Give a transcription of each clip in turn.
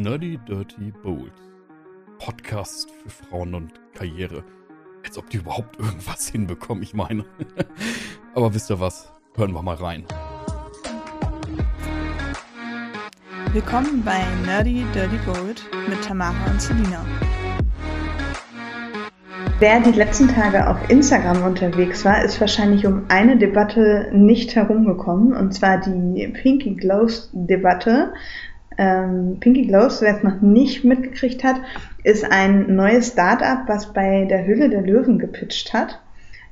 Nerdy Dirty Bold. Podcast für Frauen und Karriere. Als ob die überhaupt irgendwas hinbekommen, ich meine. Aber wisst ihr was? Hören wir mal rein. Willkommen bei Nerdy Dirty Bold mit Tamara und Selina. Wer die letzten Tage auf Instagram unterwegs war, ist wahrscheinlich um eine Debatte nicht herumgekommen, und zwar die Pinky Glows Debatte. Ähm, Pinky Glows, wer es noch nicht mitgekriegt hat, ist ein neues Startup, was bei der Hülle der Löwen gepitcht hat.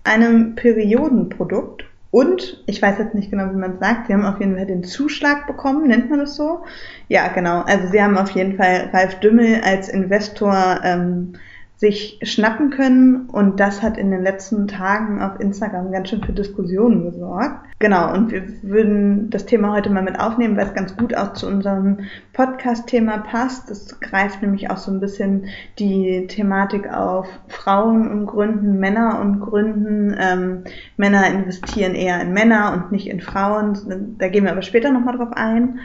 Einem Periodenprodukt. Und, ich weiß jetzt nicht genau, wie man es sagt, sie haben auf jeden Fall den Zuschlag bekommen, nennt man das so? Ja, genau. Also sie haben auf jeden Fall Ralf Dümmel als Investor ähm, sich schnappen können und das hat in den letzten Tagen auf Instagram ganz schön für Diskussionen gesorgt. Genau, und wir würden das Thema heute mal mit aufnehmen, weil es ganz gut auch zu unserem Podcast-Thema passt. Es greift nämlich auch so ein bisschen die Thematik auf Frauen und Gründen, Männer und Gründen. Ähm, Männer investieren eher in Männer und nicht in Frauen. Da gehen wir aber später nochmal drauf ein.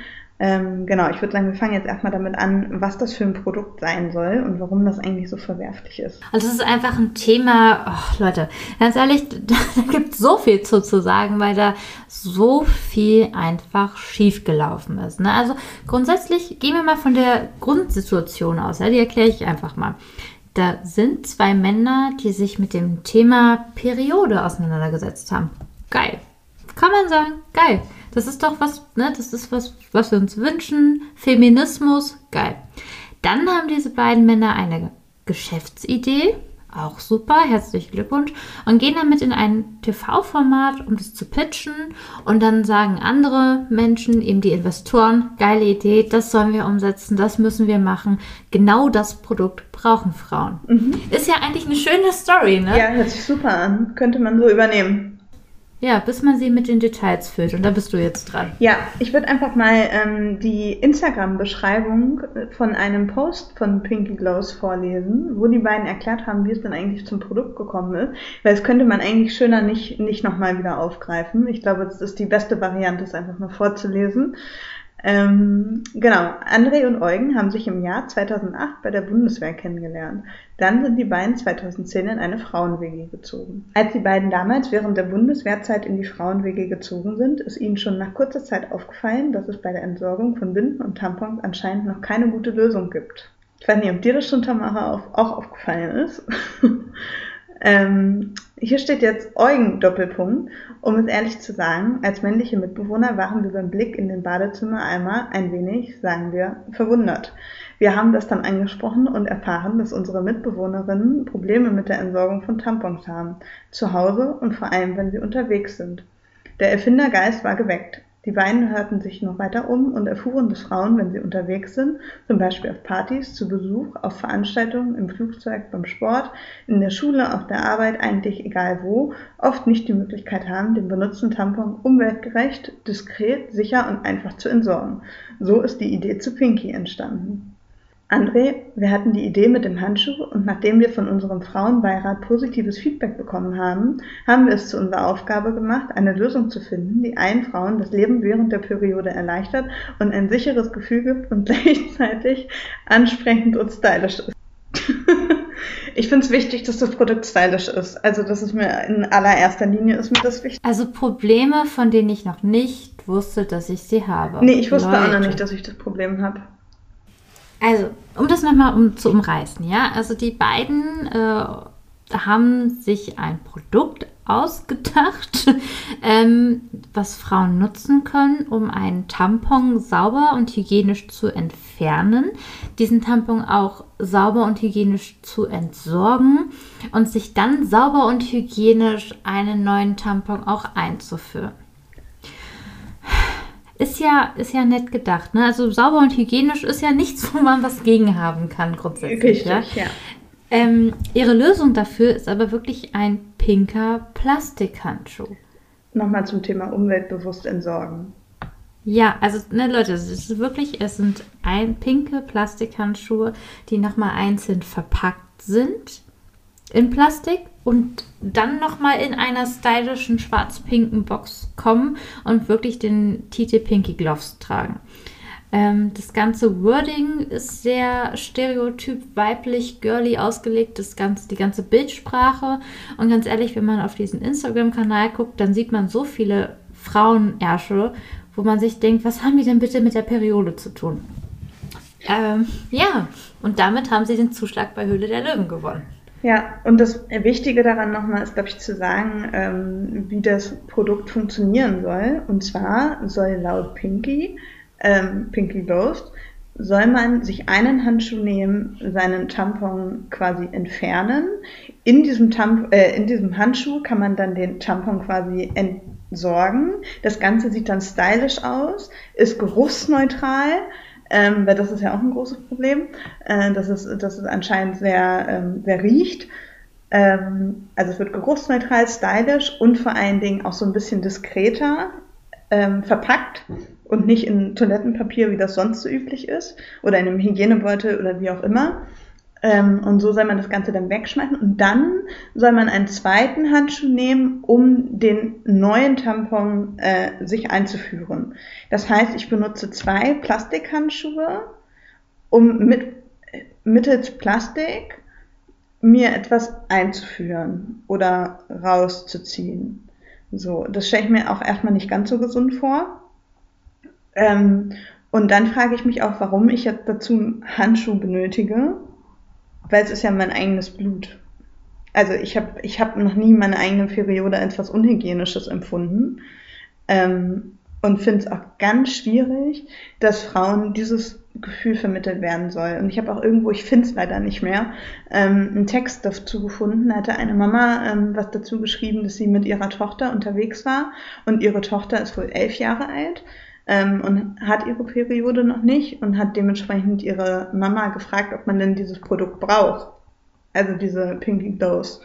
Ähm, genau, ich würde sagen, wir fangen jetzt erstmal damit an, was das für ein Produkt sein soll und warum das eigentlich so verwerflich ist. Also es ist einfach ein Thema, oh, Leute, ganz ehrlich, da, da gibt es so viel zu, zu sagen, weil da so viel einfach schiefgelaufen ist. Ne? Also grundsätzlich gehen wir mal von der Grundsituation aus, ja? die erkläre ich einfach mal. Da sind zwei Männer, die sich mit dem Thema Periode auseinandergesetzt haben. Geil. Kann man sagen, geil. Das ist doch was, ne, das ist was, was wir uns wünschen. Feminismus, geil. Dann haben diese beiden Männer eine Geschäftsidee, auch super, herzlichen Glückwunsch, und gehen damit in ein TV-Format, um das zu pitchen. Und dann sagen andere Menschen, eben die Investoren, geile Idee, das sollen wir umsetzen, das müssen wir machen. Genau das Produkt brauchen Frauen. Mhm. Ist ja eigentlich eine schöne Story, ne? Ja, hört sich super an. Könnte man so übernehmen. Ja, bis man sie mit den Details füllt. Und da bist du jetzt dran. Ja, ich würde einfach mal ähm, die Instagram-Beschreibung von einem Post von Pinky Glows vorlesen, wo die beiden erklärt haben, wie es denn eigentlich zum Produkt gekommen ist. Weil es könnte man eigentlich schöner nicht, nicht nochmal wieder aufgreifen. Ich glaube, das ist die beste Variante, es einfach mal vorzulesen. Ähm, genau, André und Eugen haben sich im Jahr 2008 bei der Bundeswehr kennengelernt. Dann sind die beiden 2010 in eine Frauen-WG gezogen. Als die beiden damals während der Bundeswehrzeit in die Frauen-WG gezogen sind, ist ihnen schon nach kurzer Zeit aufgefallen, dass es bei der Entsorgung von Binden und Tampons anscheinend noch keine gute Lösung gibt. Ich weiß nicht, ob dir das schon, Tamara, auch aufgefallen ist. ähm, hier steht jetzt Eugen Doppelpunkt. Um es ehrlich zu sagen, als männliche Mitbewohner waren wir beim Blick in den Badezimmer einmal ein wenig, sagen wir, verwundert. Wir haben das dann angesprochen und erfahren, dass unsere Mitbewohnerinnen Probleme mit der Entsorgung von Tampons haben, zu Hause und vor allem, wenn sie unterwegs sind. Der Erfindergeist war geweckt. Die beiden hörten sich noch weiter um und erfuhren, dass Frauen, wenn sie unterwegs sind, zum Beispiel auf Partys, zu Besuch, auf Veranstaltungen, im Flugzeug, beim Sport, in der Schule, auf der Arbeit, eigentlich egal wo, oft nicht die Möglichkeit haben, den benutzten Tampon umweltgerecht, diskret, sicher und einfach zu entsorgen. So ist die Idee zu Pinky entstanden. André, wir hatten die Idee mit dem Handschuh und nachdem wir von unserem Frauenbeirat positives Feedback bekommen haben, haben wir es zu unserer Aufgabe gemacht, eine Lösung zu finden, die allen Frauen das Leben während der Periode erleichtert und ein sicheres Gefühl gibt und gleichzeitig ansprechend und stylisch ist. ich finde es wichtig, dass das Produkt stylisch ist. Also das ist mir in allererster Linie ist mir das wichtig. Also Probleme, von denen ich noch nicht wusste, dass ich sie habe. Nee, ich wusste Leute. auch noch nicht, dass ich das Problem habe. Also, um das nochmal um, zu umreißen, ja, also die beiden äh, haben sich ein Produkt ausgedacht, ähm, was Frauen nutzen können, um einen Tampon sauber und hygienisch zu entfernen, diesen Tampon auch sauber und hygienisch zu entsorgen und sich dann sauber und hygienisch einen neuen Tampon auch einzuführen ist ja, ist ja nett gedacht. Ne? Also sauber und hygienisch ist ja nichts, wo man was gegen haben kann, grundsätzlich. Richtig, ja. ja. Ähm, ihre Lösung dafür ist aber wirklich ein pinker Plastikhandschuh. Nochmal zum Thema umweltbewusst entsorgen. Ja, also ne, Leute, es ist wirklich, es sind ein pinke Plastikhandschuhe, die nochmal einzeln verpackt sind in Plastik und dann nochmal in einer stylischen schwarz-pinken Box kommen und wirklich den Titel Pinky Gloves tragen. Ähm, das ganze Wording ist sehr stereotyp weiblich, girly ausgelegt, das ganze, die ganze Bildsprache. Und ganz ehrlich, wenn man auf diesen Instagram-Kanal guckt, dann sieht man so viele Frauenärsche, wo man sich denkt, was haben die denn bitte mit der Periode zu tun? Ähm, ja, und damit haben sie den Zuschlag bei Höhle der Löwen gewonnen. Ja, und das Wichtige daran nochmal ist, glaube ich, zu sagen, ähm, wie das Produkt funktionieren soll. Und zwar soll laut Pinky, ähm, Pinky Ghost, soll man sich einen Handschuh nehmen, seinen Tampon quasi entfernen. In diesem, Tamp äh, in diesem Handschuh kann man dann den Tampon quasi entsorgen. Das Ganze sieht dann stylisch aus, ist geruchsneutral ähm, weil das ist ja auch ein großes Problem, äh, dass, es, dass es anscheinend sehr, ähm, sehr riecht. Ähm, also es wird geruchsneutral, stylisch und vor allen Dingen auch so ein bisschen diskreter ähm, verpackt und nicht in Toilettenpapier, wie das sonst so üblich ist, oder in einem Hygienebeutel oder wie auch immer. Ähm, und so soll man das Ganze dann wegschmeißen. Und dann soll man einen zweiten Handschuh nehmen, um den neuen Tampon äh, sich einzuführen. Das heißt, ich benutze zwei Plastikhandschuhe, um mit, mittels Plastik mir etwas einzuführen oder rauszuziehen. So, das stelle ich mir auch erstmal nicht ganz so gesund vor. Ähm, und dann frage ich mich auch, warum ich jetzt dazu einen Handschuh benötige weil es ist ja mein eigenes Blut. Also ich habe ich hab noch nie meine eigene Periode als was Unhygienisches empfunden. Ähm, und finde es auch ganz schwierig, dass Frauen dieses Gefühl vermittelt werden soll. Und ich habe auch irgendwo, ich finde es leider nicht mehr, ähm, einen Text dazu gefunden. Da hatte eine Mama ähm, was dazu geschrieben, dass sie mit ihrer Tochter unterwegs war und ihre Tochter ist wohl elf Jahre alt ähm, und hat ihre Periode noch nicht und hat dementsprechend ihre Mama gefragt, ob man denn dieses Produkt braucht. Also diese Pinky Dose.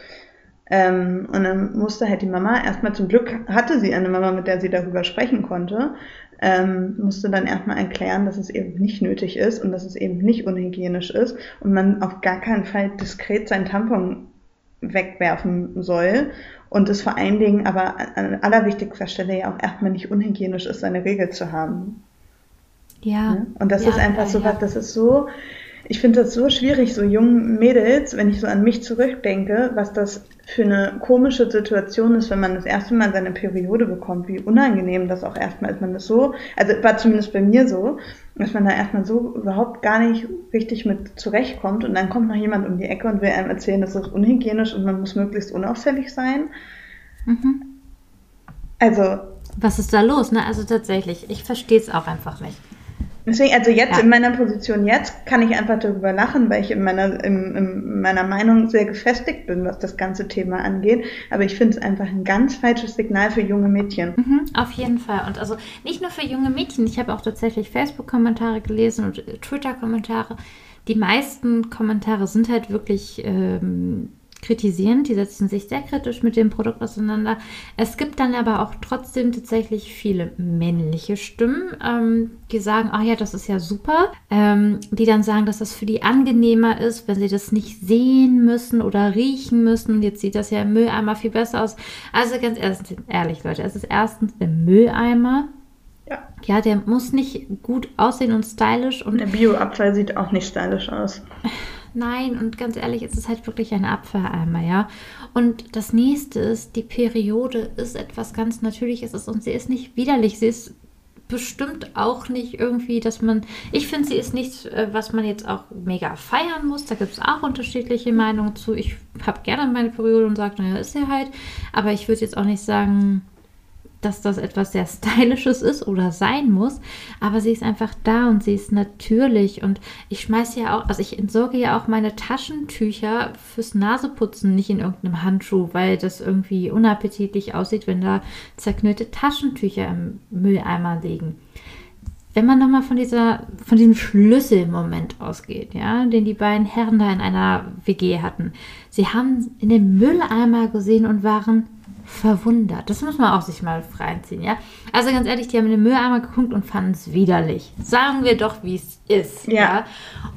Ähm, und dann musste halt die Mama erstmal zum Glück hatte sie eine Mama, mit der sie darüber sprechen konnte, ähm, musste dann erstmal erklären, dass es eben nicht nötig ist und dass es eben nicht unhygienisch ist und man auf gar keinen Fall diskret sein Tampon wegwerfen soll und es vor allen Dingen aber an allerwichtigster Stelle ja auch erstmal nicht unhygienisch ist, seine Regel zu haben. Ja. Ne? Und das ja, ist einfach so was, das ist so, ich finde das so schwierig, so jungen Mädels, wenn ich so an mich zurückdenke, was das für eine komische Situation ist, wenn man das erste Mal seine Periode bekommt, wie unangenehm das auch erstmal ist. Man das so, also war zumindest bei mir so, dass man da erstmal so überhaupt gar nicht richtig mit zurechtkommt und dann kommt noch jemand um die Ecke und will einem erzählen, das ist unhygienisch und man muss möglichst unauffällig sein. Mhm. Also. Was ist da los? Ne? Also tatsächlich, ich verstehe es auch einfach nicht. Deswegen, also jetzt Ja. in meiner Position jetzt kann ich einfach darüber lachen, weil ich in meiner, in, in meiner Meinung sehr gefestigt bin, was das ganze Thema angeht. Aber ich finde es einfach ein ganz falsches Signal für junge Mädchen. Mhm, auf jeden Fall. Und also nicht nur für junge Mädchen. Ich habe auch tatsächlich Facebook-Kommentare gelesen und Twitter-Kommentare. Die meisten Kommentare sind halt wirklich ähm, kritisierend. Die setzen sich sehr kritisch mit dem Produkt auseinander. Es gibt dann aber auch trotzdem tatsächlich viele männliche Stimmen, ähm, die sagen, ach ja, das ist ja super. Ähm, die dann sagen, dass das für die angenehmer ist, wenn sie das nicht sehen müssen oder riechen müssen. Jetzt sieht das ja im Mülleimer viel besser aus. Also ganz ehrlich, ehrlich Leute, es ist erstens der Mülleimer. Ja. Ja, der muss nicht gut aussehen und stylisch und Der Bio-Abfall sieht auch nicht stylisch aus. Nein, und ganz ehrlich, es ist halt wirklich ein Abfalleimer, ja. Und das nächste ist, die Periode ist etwas ganz Natürliches und sie ist nicht widerlich. Sie ist bestimmt auch nicht irgendwie, dass man. Ich finde, sie ist nichts, äh, was man jetzt auch mega feiern muss. Da gibt es auch unterschiedliche Meinungen zu. Ich habe gerne meine Periode und sage, naja, ist sie halt. Aber ich würde jetzt auch nicht sagen, dass das etwas sehr Stylisches ist oder sein muss, aber sie ist einfach da und sie ist natürlich und ich schmeiße ja auch, also ich entsorge ja auch meine Taschentücher fürs Naseputzen nicht in irgendeinem Handschuh, weil das irgendwie unappetitlich aussieht, wenn da zerknüllte Taschentücher im Mülleimer liegen. Wenn man nochmal von dieser, von diesem Schlüsselmoment ausgeht, ja, den die beiden Herren da in einer WG hatten. Sie haben in den Mülleimer gesehen und waren verwundert. Das muss man auch sich mal reinziehen, ja. Also ganz ehrlich, die haben in den Mülleimer geguckt und fanden es widerlich. Sagen wir doch, wie es ist. Ja.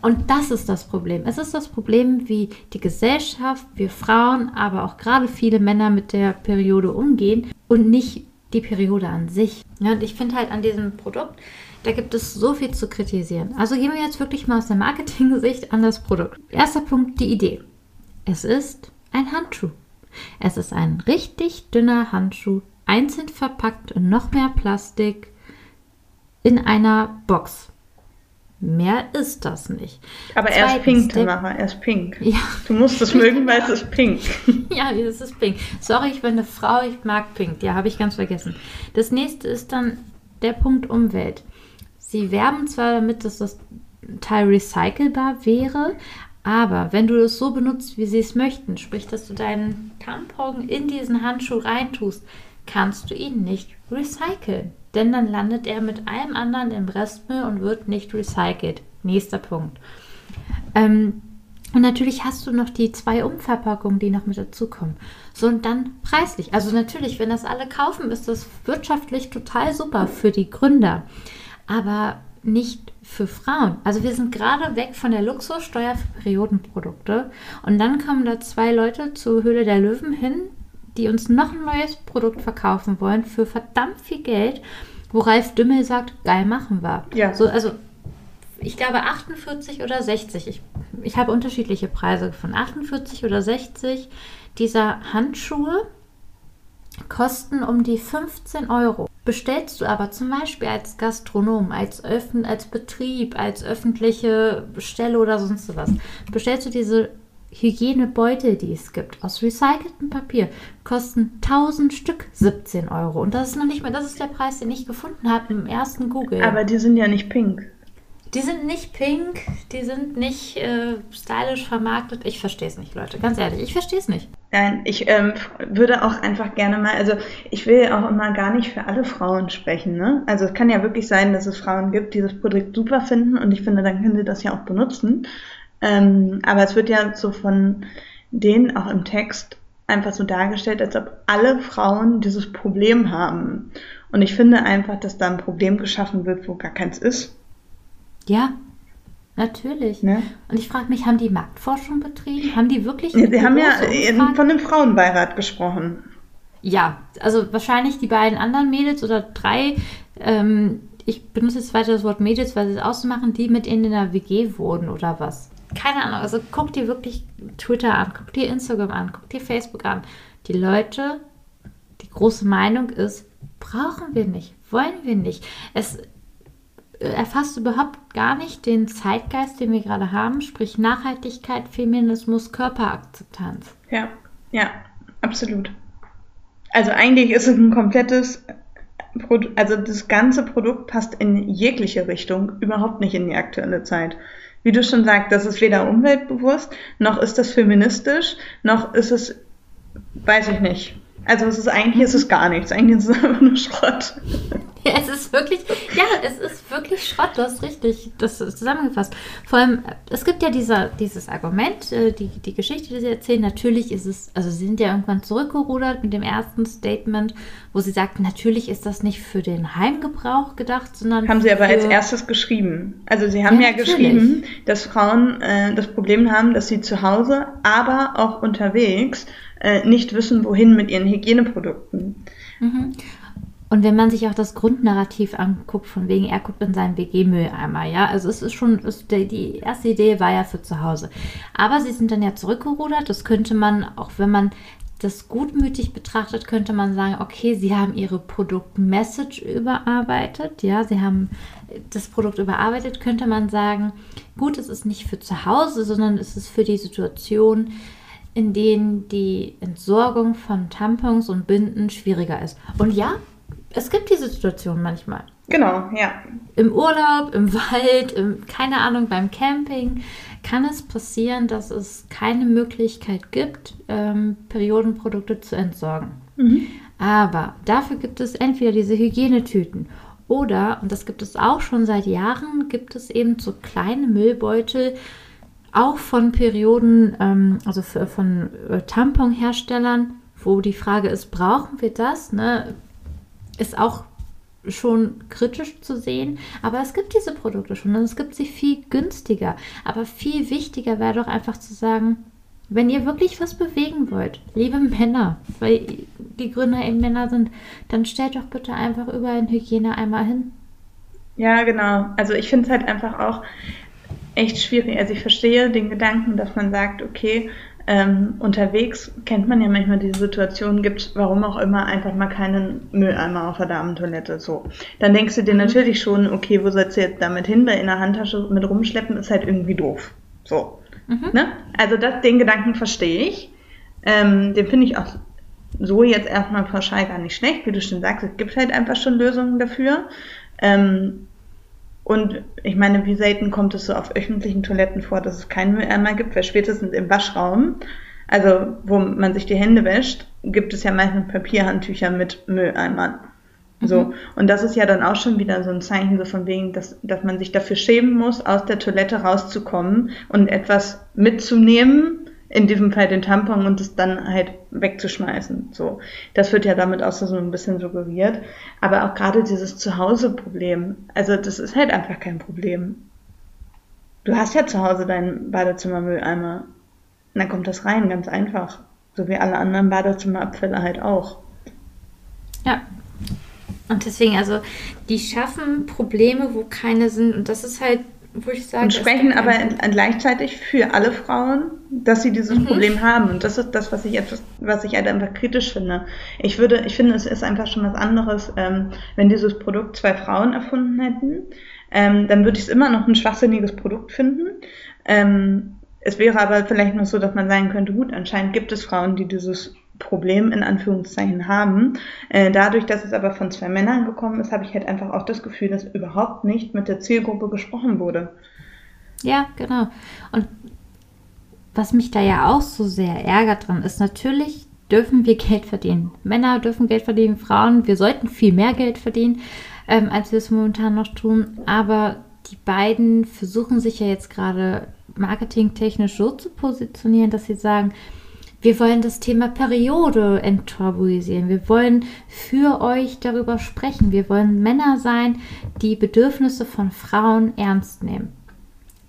Und das ist das Problem. Es ist das Problem, wie die Gesellschaft, wir Frauen, aber auch gerade viele Männer mit der Periode umgehen und nicht die Periode an sich. Ja, und ich finde halt an diesem Produkt, Da gibt es so viel zu kritisieren. Also gehen wir jetzt wirklich mal aus der Marketing-Sicht an das Produkt. Erster Punkt, die Idee. Es ist ein Handschuh. Es ist ein richtig dünner Handschuh, einzeln verpackt in noch mehr Plastik in einer Box. Mehr ist das nicht. Aber er ist pink, Tamara, er ist pink. Ja. Du musst es mögen, weil es ist pink. ja, es ist pink. Sorry, ich bin eine Frau, ich mag pink. Ja, habe ich ganz vergessen. Das nächste ist dann der Punkt Umwelt. Sie werben zwar damit, dass das Teil recycelbar wäre, aber wenn du es so benutzt, wie sie es möchten, sprich, dass du deinen Tampon in diesen Handschuh reintust, kannst du ihn nicht recyceln denn dann landet er mit allem anderen im Restmüll und wird nicht recycelt. Nächster Punkt. Ähm, und natürlich hast du noch die zwei Umverpackungen, die noch mit dazukommen. So und dann preislich. Also natürlich, wenn das alle kaufen, ist das wirtschaftlich total super für die Gründer. Aber nicht für Frauen. Also wir sind gerade weg von der Luxussteuer für Periodenprodukte. Und dann kommen da zwei Leute zur Höhle der Löwen hin, die uns noch ein neues Produkt verkaufen wollen für verdammt viel Geld, wo Ralf Dümmel sagt, geil machen wir. Ja. So, also ich glaube 48 oder 60. Ich, ich habe unterschiedliche Preise von 48 oder 60 dieser Handschuhe kosten um die 15 Euro. Bestellst du aber zum Beispiel als Gastronom, als, Öffn als Betrieb, als öffentliche Stelle oder sonst was, bestellst du diese Hygienebeutel, die es gibt, aus recyceltem Papier, kosten 1000 Stück 17 Euro. Und das ist noch nicht mal, das ist der Preis, den ich gefunden habe im ersten Google. Aber die sind ja nicht pink. Die sind nicht pink, die sind nicht äh, stylisch vermarktet. Ich verstehe es nicht, Leute. Ganz ehrlich, ich verstehe es nicht. Nein, ich ähm, würde auch einfach gerne mal, also ich will auch immer gar nicht für alle Frauen sprechen. Ne? Also es kann ja wirklich sein, dass es Frauen gibt, die das Produkt super finden und ich finde, dann können sie das ja auch benutzen. Ähm, aber es wird ja so von denen auch im Text einfach so dargestellt, als ob alle Frauen dieses Problem haben. Und ich finde einfach, dass da ein Problem geschaffen wird, wo gar keins ist. Ja, natürlich. Ne? Und ich frage mich, haben die Marktforschung betrieben? Haben die wirklich. Ja, sie haben ja von dem Frauenbeirat gesprochen. Ja, also wahrscheinlich die beiden anderen Mädels oder drei. Ähm, ich benutze jetzt weiter das Wort Mädels, weil sie es ausmachen, die mit ihnen in der WG wohnen oder was keine Ahnung, also guck dir wirklich Twitter an, guck dir Instagram an, guck dir Facebook an. Die Leute, die große Meinung ist, brauchen wir nicht, wollen wir nicht. Es erfasst überhaupt gar nicht den Zeitgeist, den wir gerade haben, sprich Nachhaltigkeit, Feminismus, Körperakzeptanz. Ja, ja, absolut. Also eigentlich ist es ein komplettes also das ganze Produkt passt in jegliche Richtung, überhaupt nicht in die aktuelle Zeit wie du schon sagst, das ist weder umweltbewusst, noch ist das feministisch, noch ist es, weiß ich nicht. Also es ist eigentlich ist es gar nichts, eigentlich ist es einfach nur Schrott. Ja, es ist wirklich, ja, es ist wirklich Schrott, du hast richtig das zusammengefasst. Vor allem, es gibt ja dieser, dieses Argument, äh, die, die Geschichte, die sie erzählen, natürlich ist es, also sie sind ja irgendwann zurückgerudert mit dem ersten Statement, wo sie sagt, natürlich ist das nicht für den Heimgebrauch gedacht, sondern. Haben sie aber als erstes geschrieben. Also sie haben ja, ja geschrieben, dass Frauen äh, das Problem haben, dass sie zu Hause, aber auch unterwegs äh, nicht wissen, wohin mit ihren Hygieneprodukten. Mhm. Und wenn man sich auch das Grundnarrativ anguckt, von wegen, er guckt in seinen WG-Mülleimer, ja, also es ist schon, die, die erste Idee war ja für zu Hause. Aber sie sind dann ja zurückgerudert, das könnte man, auch wenn man das gutmütig betrachtet, könnte man sagen, okay, sie haben ihre Produktmessage überarbeitet, ja, sie haben das Produkt überarbeitet, könnte man sagen, gut, es ist nicht für zu Hause, sondern es ist für die Situation, in denen die Entsorgung von Tampons und Binden schwieriger ist. Und ja, es gibt diese Situation manchmal. Genau, ja. Im Urlaub, im Wald, im, keine Ahnung, beim Camping kann es passieren, dass es keine Möglichkeit gibt, ähm, Periodenprodukte zu entsorgen. Mhm. Aber dafür gibt es entweder diese Hygienetüten oder, und das gibt es auch schon seit Jahren, gibt es eben so kleine Müllbeutel, auch von Perioden, ähm, also für, von äh, Tamponherstellern, wo die Frage ist, brauchen wir das? Ne? ist auch schon kritisch zu sehen, aber es gibt diese Produkte schon und es gibt sie viel günstiger. Aber viel wichtiger wäre doch einfach zu sagen, wenn ihr wirklich was bewegen wollt, liebe Männer, weil die Gründer eben Männer sind, dann stellt doch bitte einfach überall einen Hygieneeimer hin. Ja, genau. Also ich finde es halt einfach auch echt schwierig. Also ich verstehe den Gedanken, dass man sagt, okay, ähm, unterwegs kennt man ja manchmal diese Situation, gibt warum auch immer einfach mal keinen Mülleimer auf der Damentoilette. So. Dann denkst du dir mhm. natürlich schon, okay, wo sollst du jetzt damit hin? Weil in der Handtasche mit rumschleppen ist halt irgendwie doof. So. Mhm. Ne? Also das, den Gedanken verstehe ich. Ähm, den finde ich auch so jetzt erstmal pauschal gar nicht schlecht, wie du schon sagst. Es gibt halt einfach schon Lösungen dafür. Ähm, und ich meine, wie selten kommt es so auf öffentlichen Toiletten vor, dass es keinen Mülleimer gibt, weil spätestens im Waschraum, also wo man sich die Hände wäscht, gibt es ja meistens Papierhandtücher mit Mülleimern. So. Mhm. Und das ist ja dann auch schon wieder so ein Zeichen so von wegen, dass, dass man sich dafür schämen muss, aus der Toilette rauszukommen und etwas mitzunehmen, in diesem Fall den Tampon und es dann halt wegzuschmeißen. So, das wird ja damit auch so ein bisschen suggeriert. Aber auch gerade dieses Zuhause-Problem, also das ist halt einfach kein Problem. Du hast ja zu Hause deinen Badezimmermülleimer. Und dann kommt das rein, ganz einfach. So wie alle anderen Badezimmerabfälle halt auch. Ja. Und deswegen, also, die schaffen Probleme, wo keine sind. Und das ist halt wo ich sage. Und sprechen aber gleichzeitig für alle Frauen, dass sie dieses mhm. Problem haben. Und das ist das, was ich etwas, was ich halt einfach kritisch finde. Ich würde, ich finde, es ist einfach schon was anderes, ähm, wenn dieses Produkt zwei Frauen erfunden hätten. Ähm, dann würde ich es immer noch ein schwachsinniges Produkt finden. Ähm, es wäre aber vielleicht noch so, dass man sagen könnte, gut, anscheinend gibt es Frauen, die dieses Problem in Anführungszeichen haben. Äh, dadurch, dass es aber von zwei Männern gekommen ist, habe ich halt einfach auch das Gefühl, dass überhaupt nicht mit der Zielgruppe gesprochen wurde. Ja, genau. Und was mich da ja auch so sehr ärgert dran ist, natürlich dürfen wir Geld verdienen. Männer dürfen Geld verdienen, Frauen, wir sollten viel mehr Geld verdienen, ähm, als wir es momentan noch tun. Aber die beiden versuchen sich ja jetzt gerade marketingtechnisch so zu positionieren, dass sie sagen, wir wollen das Thema Periode enttabuisieren. Wir wollen für euch darüber sprechen. Wir wollen Männer sein, die Bedürfnisse von Frauen ernst nehmen.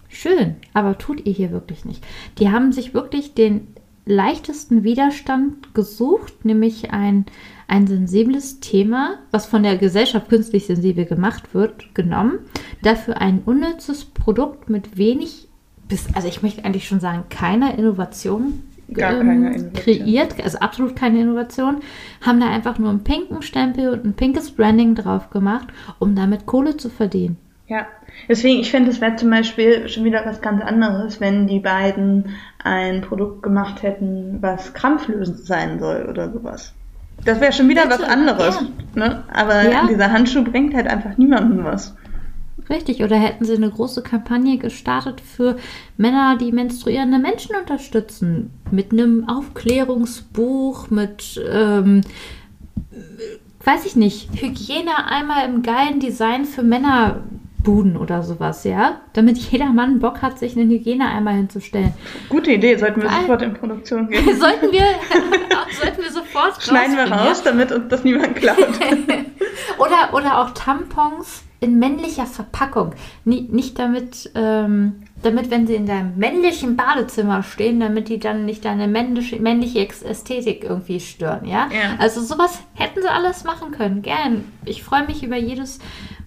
Schön, aber tut ihr hier wirklich nicht. Die haben sich wirklich den leichtesten Widerstand gesucht, nämlich ein, ein sensibles Thema, was von der Gesellschaft künstlich sensibel gemacht wird, genommen. Dafür ein unnützes Produkt mit wenig, bis, also ich möchte eigentlich schon sagen, keiner Innovation ähm, kreiert, also absolut keine Innovation, haben da einfach nur einen pinken Stempel und ein pinkes Branding drauf gemacht, um damit Kohle zu verdienen. Ja, deswegen, ich finde, es wäre zum Beispiel schon wieder was ganz anderes, wenn die beiden ein Produkt gemacht hätten, was krampflösend sein soll oder sowas. Das wäre schon wieder Bitte, was anderes. Ja. Ne? Aber ja. dieser Handschuh bringt halt einfach niemandem was. Richtig, oder hätten sie eine große Kampagne gestartet für Männer, die menstruierende Menschen unterstützen. Mit einem Aufklärungsbuch, mit, ähm, weiß ich nicht, Hygiene einmal im geilen Design für Männerbuden oder sowas, ja? Damit jeder Mann Bock hat, sich einen Hygieneeimer hinzustellen. Gute Idee, sollten wir Weil, sofort in Produktion gehen. sollten wir, sollten wir sofort Schneiden wir raus, damit uns das niemand klaut. oder, oder auch Tampons in männlicher Verpackung. nicht damit, ähm, damit, wenn sie in deinem männlichen Badezimmer stehen, damit die dann nicht deine männliche, männliche Ästhetik irgendwie stören, ja? ja? Also sowas hätten sie alles machen können. Gern. Ich freue mich über jedes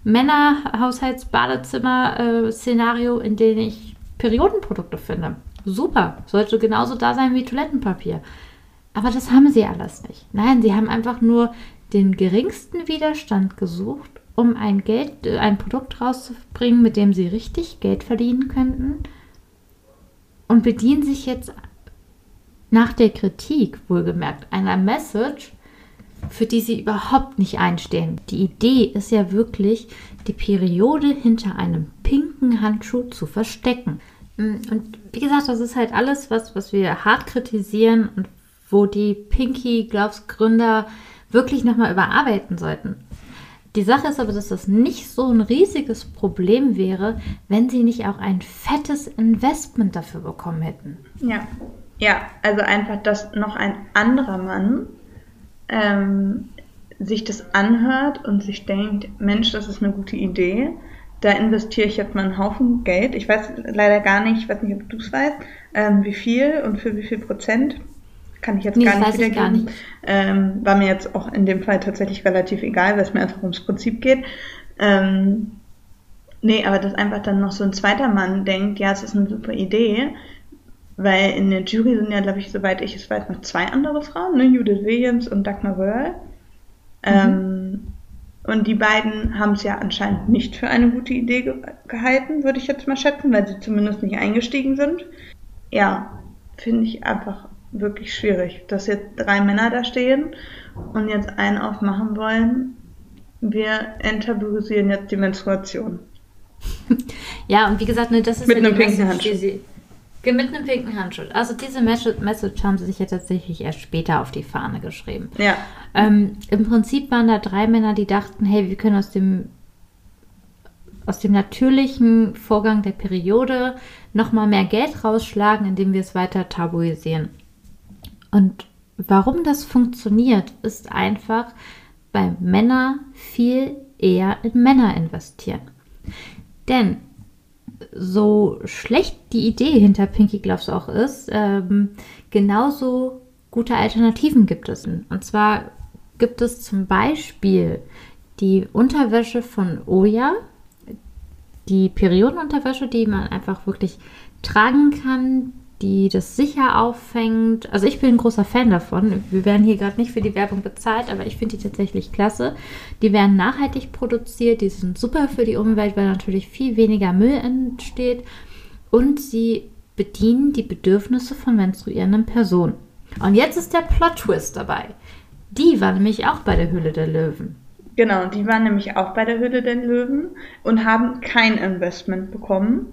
Männer-Haushalts-Badezimmer-Szenario, in dem ich Periodenprodukte finde. Super. Sollte genauso da sein wie Toilettenpapier. Aber das haben sie alles nicht. Nein, sie haben einfach nur den geringsten Widerstand gesucht um ein Geld, äh, ein Produkt rauszubringen, mit dem sie richtig Geld verdienen könnten und bedienen sich jetzt nach der Kritik, wohlgemerkt, einer Message, für die sie überhaupt nicht einstehen. Die Idee ist ja wirklich, die Periode hinter einem pinken Handschuh zu verstecken. Mm, und wie gesagt, das ist halt alles, was, was wir hart kritisieren und wo die Pinky Gloves Gründer wirklich nochmal überarbeiten sollten. Die Sache ist aber, dass das nicht so ein riesiges Problem wäre, wenn sie nicht auch ein fettes Investment dafür bekommen hätten. Ja, ja, also einfach, dass noch ein anderer Mann ähm, sich das anhört und sich denkt, Mensch, das ist eine gute Idee. Da investiere ich jetzt mal einen Haufen Geld. Ich weiß leider gar nicht, ich weiß nicht, ob du es weißt, ähm, wie viel und für wie viel Prozent kann ich jetzt nee, gar nicht wiedergeben. Gar nicht. Ähm, war mir jetzt auch in dem Fall tatsächlich relativ egal, weil es mir einfach ums Prinzip geht. Ähm, Nee, aber dass einfach dann noch so ein zweiter Mann denkt, ja, es ist eine super Idee, weil in der Jury sind ja, glaube ich, soweit ich es weiß, noch zwei andere Frauen, ne? Judith Williams und Dagmar Wörl. Mhm. Ähm, und die beiden haben es ja anscheinend nicht für eine gute Idee ge gehalten, würde ich jetzt mal schätzen, weil sie zumindest nicht eingestiegen sind. Ja, finde ich einfach wirklich schwierig, dass jetzt drei Männer da stehen und jetzt einen aufmachen wollen. Wir enttabuisieren jetzt die Menstruation. ja, und wie gesagt, ne, das ist mit ja einem pinken Handschuh. Mit einem pinken Handschuh. Also diese Message haben sie sich ja tatsächlich erst später auf die Fahne geschrieben. Ja. Ähm, Im Prinzip waren da drei Männer, die dachten, hey, wir können aus dem aus dem natürlichen Vorgang der Periode nochmal mehr Geld rausschlagen, indem wir es weiter tabuisieren. Und warum das funktioniert, ist einfach, weil Männer viel eher in Männer investieren. Denn so schlecht die Idee hinter Pinky Gloves auch ist, ähm, genauso gute Alternativen gibt es. Und zwar gibt es zum Beispiel die Unterwäsche von Oya, die Periodenunterwäsche, die man einfach wirklich tragen kann, die das sicher auffängt. Also ich bin ein großer Fan davon. Wir werden hier gerade nicht für die Werbung bezahlt, aber ich finde die tatsächlich klasse. Die werden nachhaltig produziert, die sind super für die Umwelt, weil natürlich viel weniger Müll entsteht und sie bedienen die Bedürfnisse von menstruierenden Personen. Und jetzt ist der Plot-Twist dabei. Die war nämlich auch bei der Hülle der Löwen. Genau, die waren nämlich auch bei der Hülle der Löwen und haben kein Investment bekommen.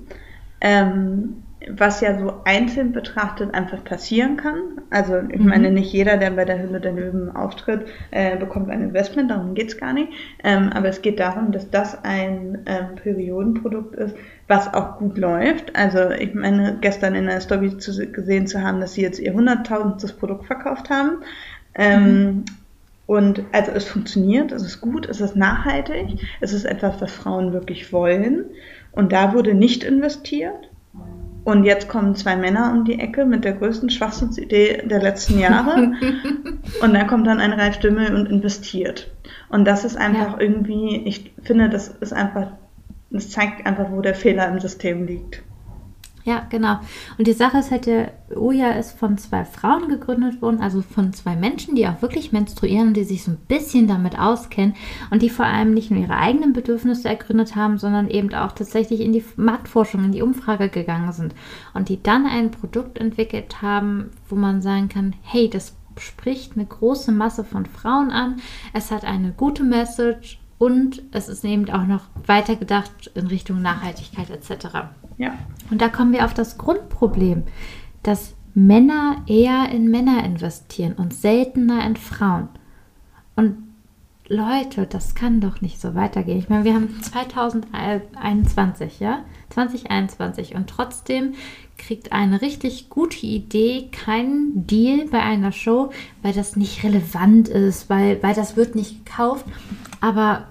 Ähm, was ja so einzeln betrachtet einfach passieren kann. Also ich mhm. meine, nicht jeder, der bei der Hülle der Löwen auftritt, äh, bekommt ein Investment, darum geht's gar nicht. Ähm, aber es geht darum, dass das ein ähm, Periodenprodukt ist, was auch gut läuft. Also ich meine, gestern in der Story zu, gesehen zu haben, dass sie jetzt ihr hunderttausendstes Produkt verkauft haben. Ähm, mhm. Und also es funktioniert, es ist gut, es ist nachhaltig, es ist etwas, was Frauen wirklich wollen. Und da wurde nicht investiert. Und jetzt kommen zwei Männer um die Ecke mit der größten Schwachsinnsidee der letzten Jahre. und dann kommt dann ein Ralf Dümmel und investiert. Und das ist einfach ja. irgendwie, ich finde, das ist einfach, das zeigt einfach, wo der Fehler im System liegt. Ja, genau. Und die Sache ist halt, der Oja ist von zwei Frauen gegründet worden, also von zwei Menschen, die auch wirklich menstruieren und die sich so ein bisschen damit auskennen und die vor allem nicht nur ihre eigenen Bedürfnisse ergründet haben, sondern eben auch tatsächlich in die Marktforschung, in die Umfrage gegangen sind und die dann ein Produkt entwickelt haben, wo man sagen kann, hey, das spricht eine große Masse von Frauen an, es hat eine gute Message und es ist eben auch noch weitergedacht in Richtung Nachhaltigkeit etc. Ja. Und da kommen wir auf das Grundproblem, dass Männer eher in Männer investieren und seltener in Frauen. Und Leute, das kann doch nicht so weitergehen. Ich meine, wir haben 2021, ja? 2021 und trotzdem kriegt eine richtig gute Idee keinen Deal bei einer Show, weil das nicht relevant ist, weil, weil das wird nicht gekauft. Aber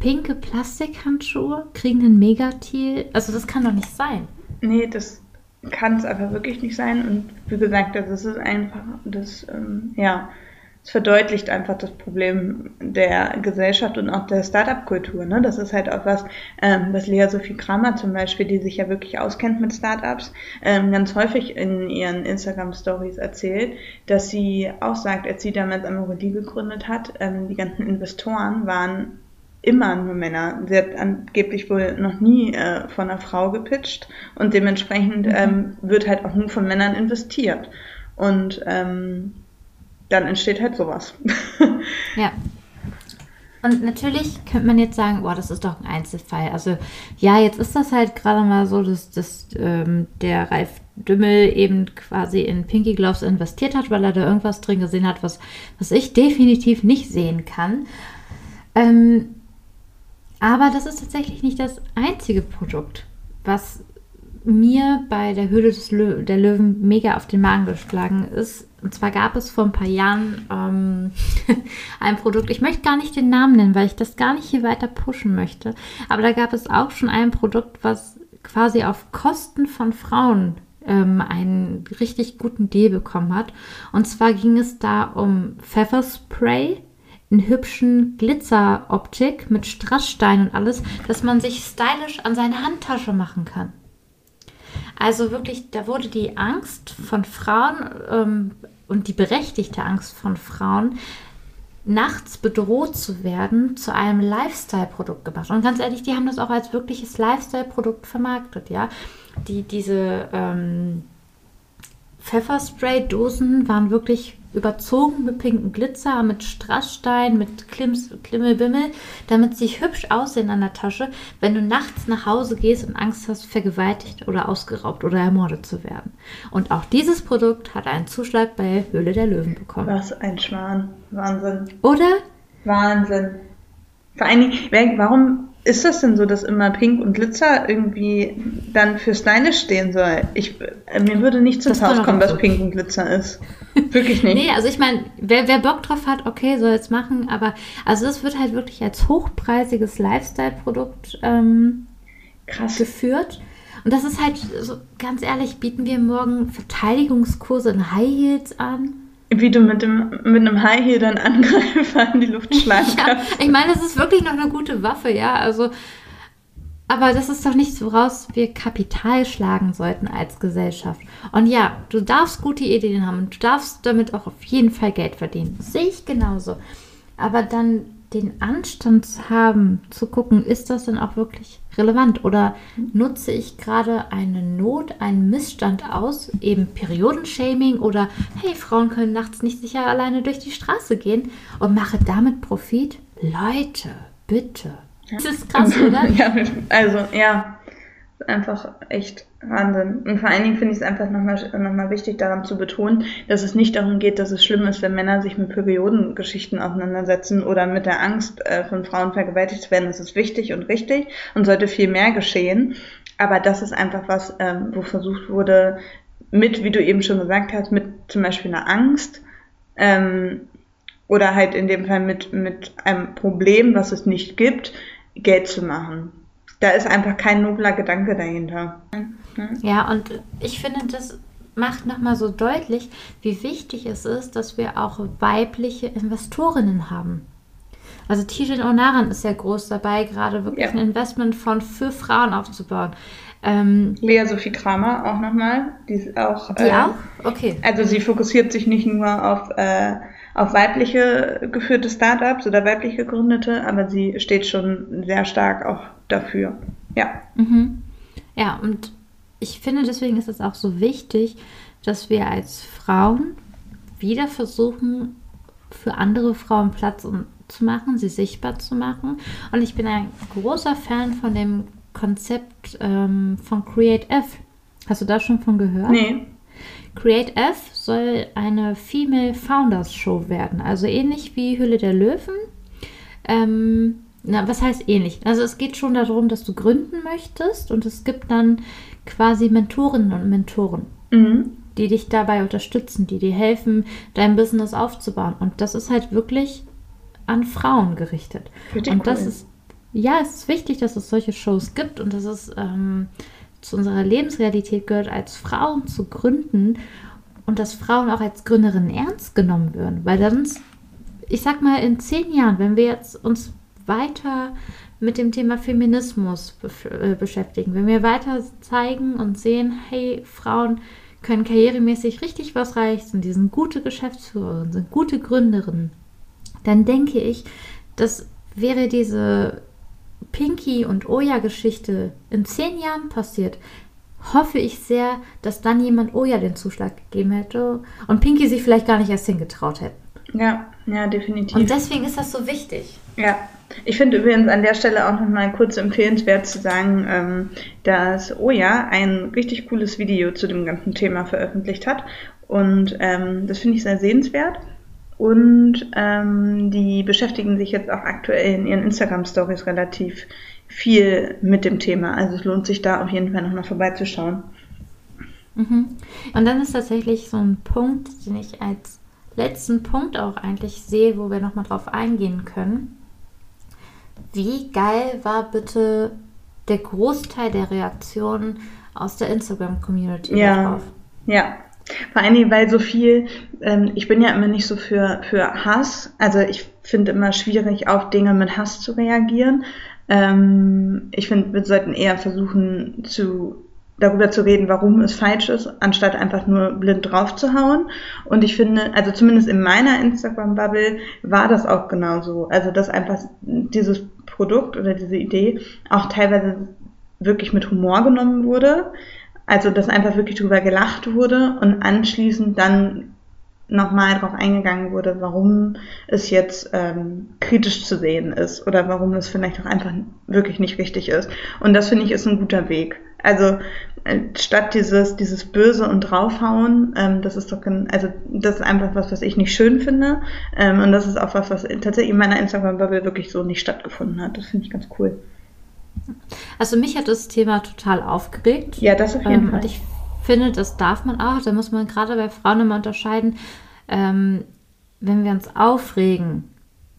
pinke Plastikhandschuhe kriegen einen Megatil. Also das kann doch nicht sein. Nee, das kann es einfach wirklich nicht sein. Und wie gesagt, das ist einfach, das, ähm, ja, es verdeutlicht einfach das Problem der Gesellschaft und auch der Startup-Kultur. Ne? Das ist halt auch was, ähm, was Lea Sophie Kramer zum Beispiel, die sich ja wirklich auskennt mit Startups, ähm, ganz häufig in ihren Instagram-Stories erzählt, dass sie auch sagt, als sie damals Amorelie gegründet hat, ähm, die ganzen Investoren waren immer nur Männer. Sie hat angeblich wohl noch nie äh, von einer Frau gepitcht und dementsprechend mhm. ähm, wird halt auch nur von Männern investiert. Und ähm, dann entsteht halt sowas. ja. Und natürlich könnte man jetzt sagen, boah, das ist doch ein Einzelfall. Also ja, jetzt ist das halt gerade mal so, dass, dass ähm, der Ralf Dümmel eben quasi in Pinky Gloves investiert hat, weil er da irgendwas drin gesehen hat, was, was ich definitiv nicht sehen kann. Ähm, aber das ist tatsächlich nicht das einzige Produkt, was mir bei der Höhle des Lö der Löwen mega auf den Magen geschlagen ist. Und zwar gab es vor ein paar Jahren ähm, ein Produkt, ich möchte gar nicht den Namen nennen, weil ich das gar nicht hier weiter pushen möchte. Aber da gab es auch schon ein Produkt, was quasi auf Kosten von Frauen ähm, einen richtig guten Deal bekommen hat. Und zwar ging es da um Pfefferspray einen hübschen Glitzeroptik mit Strassstein und alles, dass man sich stylisch an seine Handtasche machen kann. Also wirklich, da wurde die Angst von Frauen ähm, und die berechtigte Angst von Frauen, nachts bedroht zu werden, zu einem Lifestyle-Produkt gemacht. Und ganz ehrlich, die haben das auch als wirkliches Lifestyle-Produkt vermarktet, ja. Die, diese ähm, Pfefferspray-Dosen waren wirklich überzogen mit pinken Glitzer, mit Strassstein, mit Klims, Klimmelbimmel, damit sie hübsch aussehen an der Tasche, wenn du nachts nach Hause gehst und Angst hast, vergewaltigt oder ausgeraubt oder ermordet zu werden. Und auch dieses Produkt hat einen Zuschlag bei Höhle der Löwen bekommen. Was ein Schwan. Wahnsinn. Oder? Wahnsinn. Vor allen Dingen, warum ist das denn so, dass immer Pink und Glitzer irgendwie dann für Stylish stehen soll? Ich, äh, mir würde nicht zum Haus kommen, was. Pink und Glitzer ist. Wirklich nicht. nee, also ich meine, wer, wer Bock drauf hat, okay, soll es machen, aber also das wird halt wirklich als hochpreisiges Lifestyle-Produkt ähm, geführt. Und das ist halt, so, ganz ehrlich, bieten wir morgen Verteidigungskurse in High Heels an? Wie du mit, dem, mit einem High Heel dann Angreifer in die Luft schlagen kannst. Ja, ich meine, das ist wirklich noch eine gute Waffe, ja. Also, aber das ist doch nichts, woraus wir Kapital schlagen sollten als Gesellschaft. Und ja, du darfst gute Ideen haben und du darfst damit auch auf jeden Fall Geld verdienen. Das sehe ich genauso. Aber dann den Anstand zu haben, zu gucken, ist das denn auch wirklich relevant oder nutze ich gerade eine Not, einen Missstand aus, eben Periodenshaming oder hey, Frauen können nachts nicht sicher alleine durch die Straße gehen und mache damit Profit? Leute, bitte. Das ist krass, oder? ja, also ja, einfach echt Wahnsinn. Und vor allen Dingen finde ich es einfach nochmal noch mal wichtig, daran zu betonen, dass es nicht darum geht, dass es schlimm ist, wenn Männer sich mit Periodengeschichten auseinandersetzen oder mit der Angst äh, von Frauen vergewaltigt zu werden. Das ist wichtig und richtig und sollte viel mehr geschehen. Aber das ist einfach was, ähm, wo versucht wurde, mit, wie du eben schon gesagt hast, mit zum Beispiel einer Angst ähm, oder halt in dem Fall mit, mit einem Problem, was es nicht gibt, Geld zu machen. Da ist einfach kein nobler Gedanke dahinter. Ja, und ich finde, das macht nochmal so deutlich, wie wichtig es ist, dass wir auch weibliche Investorinnen haben. Also Tijin Onaran ist ja groß dabei, gerade wirklich ja. ein Investment von für Frauen aufzubauen. Ähm, Lea Sophie Kramer auch nochmal. Die ist auch. Die äh, auch? Okay. Also sie fokussiert sich nicht nur auf, äh, auf weibliche geführte Startups oder weiblich gegründete, aber sie steht schon sehr stark auch dafür. Ja. Mhm. Ja, und ich finde, deswegen ist es auch so wichtig, dass wir als Frauen wieder versuchen, für andere Frauen Platz zu machen, sie sichtbar zu machen. Und ich bin ein großer Fan von dem Konzept ähm, von Create F. Hast du da schon von gehört? Nee. Create F soll eine Female Founders Show werden, also ähnlich wie Hülle der Löwen. Ähm, na, was heißt ähnlich? Also es geht schon darum, dass du gründen möchtest und es gibt dann quasi Mentorinnen und Mentoren, mhm. die dich dabei unterstützen, die dir helfen, dein Business aufzubauen. Und das ist halt wirklich an Frauen gerichtet. Und cool. das ist, ja, es ist wichtig, dass es solche Shows gibt und dass es ähm, zu unserer Lebensrealität gehört, als Frauen zu gründen und dass Frauen auch als Gründerinnen ernst genommen werden. Weil sonst, ich sag mal, in zehn Jahren, wenn wir jetzt uns weiter mit dem Thema Feminismus be äh, beschäftigen, wenn wir weiter zeigen und sehen, hey, Frauen können karrieremäßig richtig was reichen, die sind gute Geschäftsführerinnen, sind gute Gründerinnen, dann denke ich, das wäre diese Pinky und Oya-Geschichte in zehn Jahren passiert, hoffe ich sehr, dass dann jemand Oya den Zuschlag gegeben hätte und Pinky sich vielleicht gar nicht erst hingetraut hätte. Ja, ja, definitiv. Und deswegen ist das so wichtig. Ja, ich finde übrigens an der Stelle auch nochmal kurz empfehlenswert zu sagen, ähm, dass Oya ein richtig cooles Video zu dem ganzen Thema veröffentlicht hat. Und ähm, das finde ich sehr sehenswert. Und ähm, die beschäftigen sich jetzt auch aktuell in ihren Instagram-Stories relativ viel mit dem Thema. Also es lohnt sich da auf jeden Fall nochmal vorbeizuschauen. Mhm. Und dann ist tatsächlich so ein Punkt, den ich als letzten Punkt auch eigentlich sehe, wo wir nochmal drauf eingehen können. Wie geil war bitte der Großteil der Reaktionen aus der Instagram-Community ja. drauf? Ja, Vor allen Dingen, weil so viel, ähm, ich bin ja immer nicht so für, für Hass. Also ich finde immer schwierig, auf Dinge mit Hass zu reagieren. Ähm, ich finde, wir sollten eher versuchen zu darüber zu reden, warum es falsch ist, anstatt einfach nur blind draufzuhauen. Und ich finde, also zumindest in meiner Instagram-Bubble war das auch genauso. Also dass einfach dieses Produkt oder diese Idee auch teilweise wirklich mit Humor genommen wurde. Also dass einfach wirklich drüber gelacht wurde und anschließend dann nochmal darauf eingegangen wurde, warum es jetzt ähm, kritisch zu sehen ist oder warum es vielleicht auch einfach wirklich nicht richtig ist. Und das finde ich ist ein guter Weg. Also äh, statt dieses dieses Böse und draufhauen, ähm, das ist doch also das ist einfach was, was ich nicht schön finde ähm, und das ist auch was, was tatsächlich in meiner Instagram-Bubble wirklich so nicht stattgefunden hat. Das finde ich ganz cool. Also mich hat das Thema total aufgeregt. Ja, das auf jeden ähm, Fall. Und ich finde, das darf man auch. Da muss man gerade bei Frauen immer unterscheiden, ähm, wenn wir uns aufregen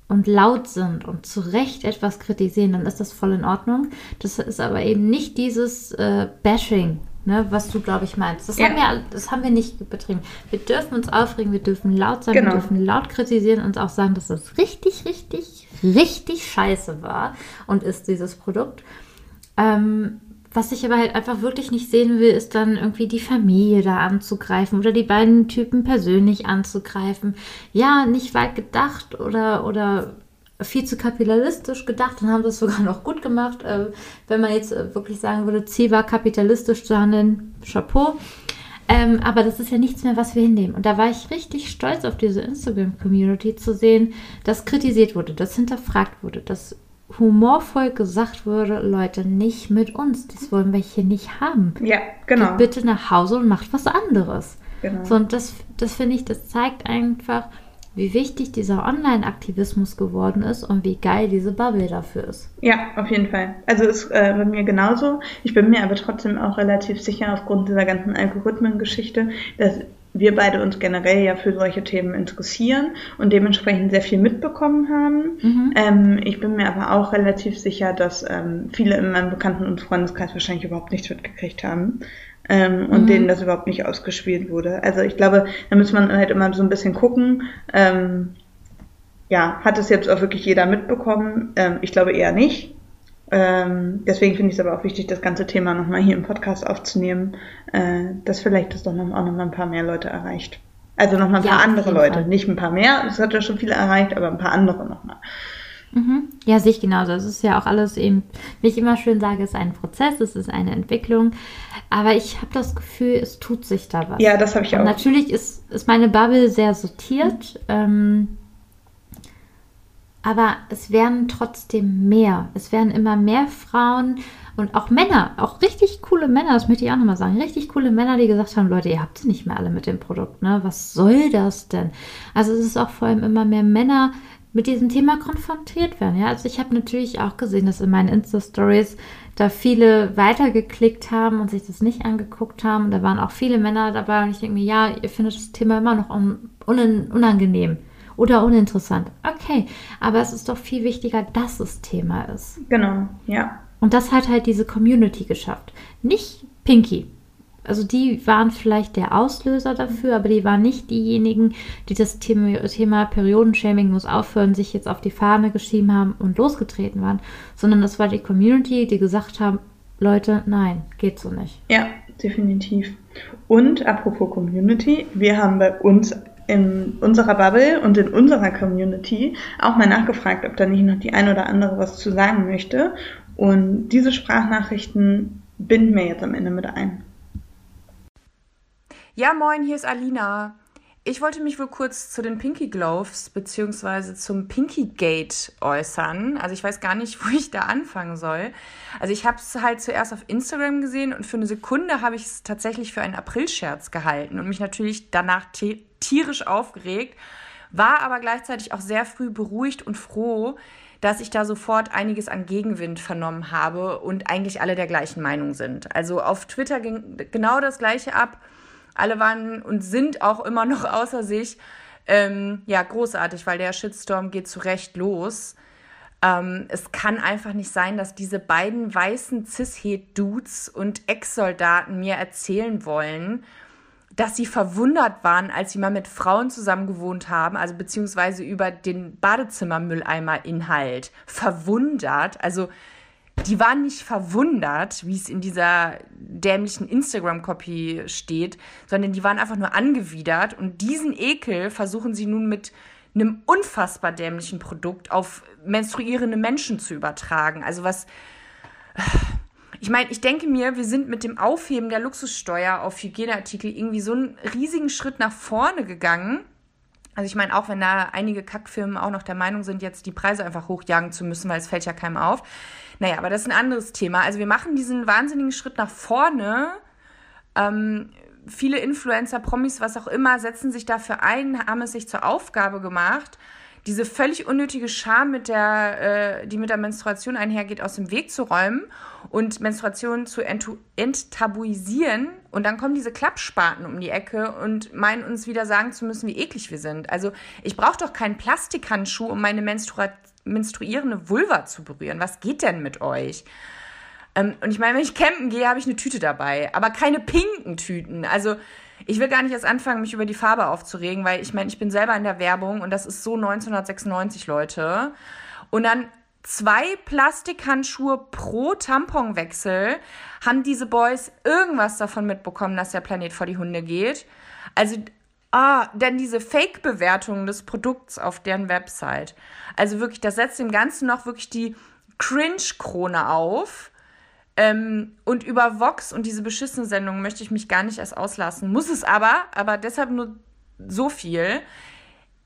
und laut sind und zu Recht etwas kritisieren, dann ist das voll in Ordnung. Das ist aber eben nicht dieses äh, Bashing, ne, was du, glaube ich, meinst. Das, Ja. haben wir, das haben wir nicht betrieben. Wir dürfen uns aufregen, wir dürfen laut sein, Genau. wir dürfen laut kritisieren und auch sagen, dass das richtig, richtig, richtig scheiße war und ist dieses Produkt. Ähm, was ich aber halt einfach wirklich nicht sehen will, ist dann irgendwie die Familie da anzugreifen oder die beiden Typen persönlich anzugreifen. Ja, nicht weit gedacht oder, oder viel zu kapitalistisch gedacht und haben das sogar noch gut gemacht. Äh, wenn man jetzt äh, wirklich sagen würde, Ziel war kapitalistisch zu handeln, Chapeau. Ähm, aber das ist ja nichts mehr, was wir hinnehmen. Und da war ich richtig stolz auf diese Instagram-Community zu sehen, dass kritisiert wurde, dass hinterfragt wurde, dass humorvoll gesagt wurde, Leute, nicht mit uns. Das wollen wir hier nicht haben. Ja, genau. Geht bitte nach Hause und macht was anderes. genau. So, und das, das finde ich, das zeigt einfach, wie wichtig dieser Online-Aktivismus geworden ist und wie geil diese Bubble dafür ist. Ja, auf jeden Fall. Also ist äh, bei mir genauso. Ich bin mir aber trotzdem auch relativ sicher aufgrund dieser ganzen Algorithmen-Geschichte, dass wir beide uns generell ja für solche Themen interessieren und dementsprechend sehr viel mitbekommen haben. Ähm, ich bin mir aber auch relativ sicher, dass ähm, viele in meinem Bekannten- und Freundeskreis wahrscheinlich überhaupt nichts mitgekriegt haben. Ähm, und Mhm. denen das überhaupt nicht ausgespielt wurde. Also ich glaube, da muss man halt immer so ein bisschen gucken. Ähm, ja, hat es jetzt auch wirklich jeder mitbekommen? Ähm, ich glaube eher nicht. Ähm, deswegen finde ich es aber auch wichtig, das ganze Thema nochmal hier im Podcast aufzunehmen, äh, dass vielleicht das doch noch, auch nochmal ein paar mehr Leute erreicht. Also nochmal ein Ja, paar andere Leute. Fall. Nicht ein paar mehr, das hat ja schon viele erreicht, aber ein paar andere nochmal. Mhm. Ja, sehe ich genauso. Es ist ja auch alles eben, wie ich immer schön sage, es ist ein Prozess, es ist eine Entwicklung. Aber ich habe das Gefühl, es tut sich da was. Ja, das habe ich Und auch. natürlich ist, ist meine Bubble sehr sortiert. Ähm, aber es werden trotzdem mehr. Es werden immer mehr Frauen und auch Männer, auch richtig coole Männer, das möchte ich auch nochmal sagen, richtig coole Männer, die gesagt haben, Leute, ihr habt sie nicht mehr alle mit dem Produkt, ne? Was soll das denn? Also es ist auch vor allem immer mehr Männer mit diesem Thema konfrontiert werden. Ja, also ich habe natürlich auch gesehen, dass in meinen Insta-Stories da viele weitergeklickt haben und sich das nicht angeguckt haben. Da waren auch viele Männer dabei und ich denke mir, ja, ihr findet das Thema immer noch unangenehm oder uninteressant. Okay, aber es ist doch viel wichtiger, dass es Thema ist. Genau, ja. Und das hat halt diese Community geschafft. Nicht Pinky. Also die waren vielleicht der Auslöser dafür, aber die waren nicht diejenigen, die das Thema, Thema Periodenshaming muss aufhören, sich jetzt auf die Fahne geschrieben haben und losgetreten waren, sondern das war die Community, die gesagt haben, Leute, nein, geht so nicht. Ja, definitiv. Und apropos Community, wir haben bei uns in unserer Bubble und in unserer Community auch mal nachgefragt, ob da nicht noch die ein oder andere was zu sagen möchte. Und diese Sprachnachrichten binden wir jetzt am Ende mit ein. Ja, moin, hier ist Alina. Ich wollte mich wohl kurz zu den Pinky Gloves beziehungsweise zum Pinky Gate äußern. Also ich weiß gar nicht, wo ich da anfangen soll. Also ich habe es halt zuerst auf Instagram gesehen und für eine Sekunde habe ich es tatsächlich für einen Aprilscherz gehalten und mich natürlich danach tierisch aufgeregt, war aber gleichzeitig auch sehr früh beruhigt und froh, dass ich da sofort einiges an Gegenwind vernommen habe und eigentlich alle der gleichen Meinung sind. Also auf Twitter ging genau das gleiche ab. Alle waren und sind auch immer noch außer sich. Ähm, ja, großartig, weil der Shitstorm geht zu Recht los. Ähm, es kann einfach nicht sein, dass diese beiden weißen Cis-Het-Dudes und Ex-Soldaten mir erzählen wollen, dass sie verwundert waren, als sie mal mit Frauen zusammen gewohnt haben, also beziehungsweise über den Badezimmermülleimer-Inhalt. Verwundert, also die waren nicht verwundert, wie es in dieser dämlichen Instagram-Copy steht, sondern die waren einfach nur angewidert und diesen Ekel versuchen sie nun mit einem unfassbar dämlichen Produkt auf menstruierende Menschen zu übertragen. Also was. Ich meine, ich denke mir, wir sind mit dem Aufheben der Luxussteuer auf Hygieneartikel irgendwie so einen riesigen Schritt nach vorne gegangen. Also ich meine, auch wenn da einige Kackfirmen auch noch der Meinung sind, jetzt die Preise einfach hochjagen zu müssen, weil es fällt ja keinem auf. Naja, aber das ist ein anderes Thema. Also wir machen diesen wahnsinnigen Schritt nach vorne. Ähm, viele Influencer, Promis, was auch immer, setzen sich dafür ein, haben es sich zur Aufgabe gemacht, diese völlig unnötige Scham, mit der, äh, die mit der Menstruation einhergeht, aus dem Weg zu räumen und Menstruation zu enttabuisieren. Und dann kommen diese Klappspaten um die Ecke und meinen uns wieder sagen zu müssen, wie eklig wir sind. Also ich brauche doch keinen Plastikhandschuh, um meine Menstrua menstruierende Vulva zu berühren. Was geht denn mit euch? Ähm, und ich meine, wenn ich campen gehe, habe ich eine Tüte dabei, aber keine pinken Tüten. Also ich will gar nicht erst anfangen, mich über die Farbe aufzuregen, weil ich meine, ich bin selber in der Werbung und das ist so 1996, Leute. Und dann zwei Plastikhandschuhe pro Tamponwechsel haben diese Boys irgendwas davon mitbekommen, dass der Planet vor die Hunde geht. Also, ah, dann diese Fake-Bewertung des Produkts auf deren Website. Also wirklich, das setzt dem Ganzen noch wirklich die Cringe-Krone auf. Ähm, und über Vox und diese beschissene Sendung möchte ich mich gar nicht erst auslassen. Muss es aber, aber deshalb nur so viel.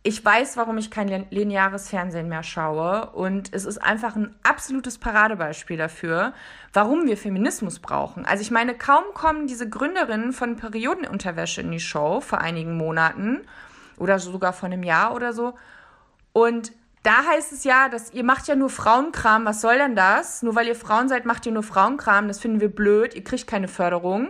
Ich weiß, warum ich kein lineares Fernsehen mehr schaue. Und es ist einfach ein absolutes Paradebeispiel dafür, warum wir Feminismus brauchen. Also ich meine, kaum kommen diese Gründerinnen von Periodenunterwäsche in die Show vor einigen Monaten oder sogar vor einem Jahr oder so. Und da heißt es ja, dass ihr macht ja nur Frauenkram. Was soll denn das? Nur weil ihr Frauen seid, macht ihr nur Frauenkram. Das finden wir blöd. Ihr kriegt keine Förderung.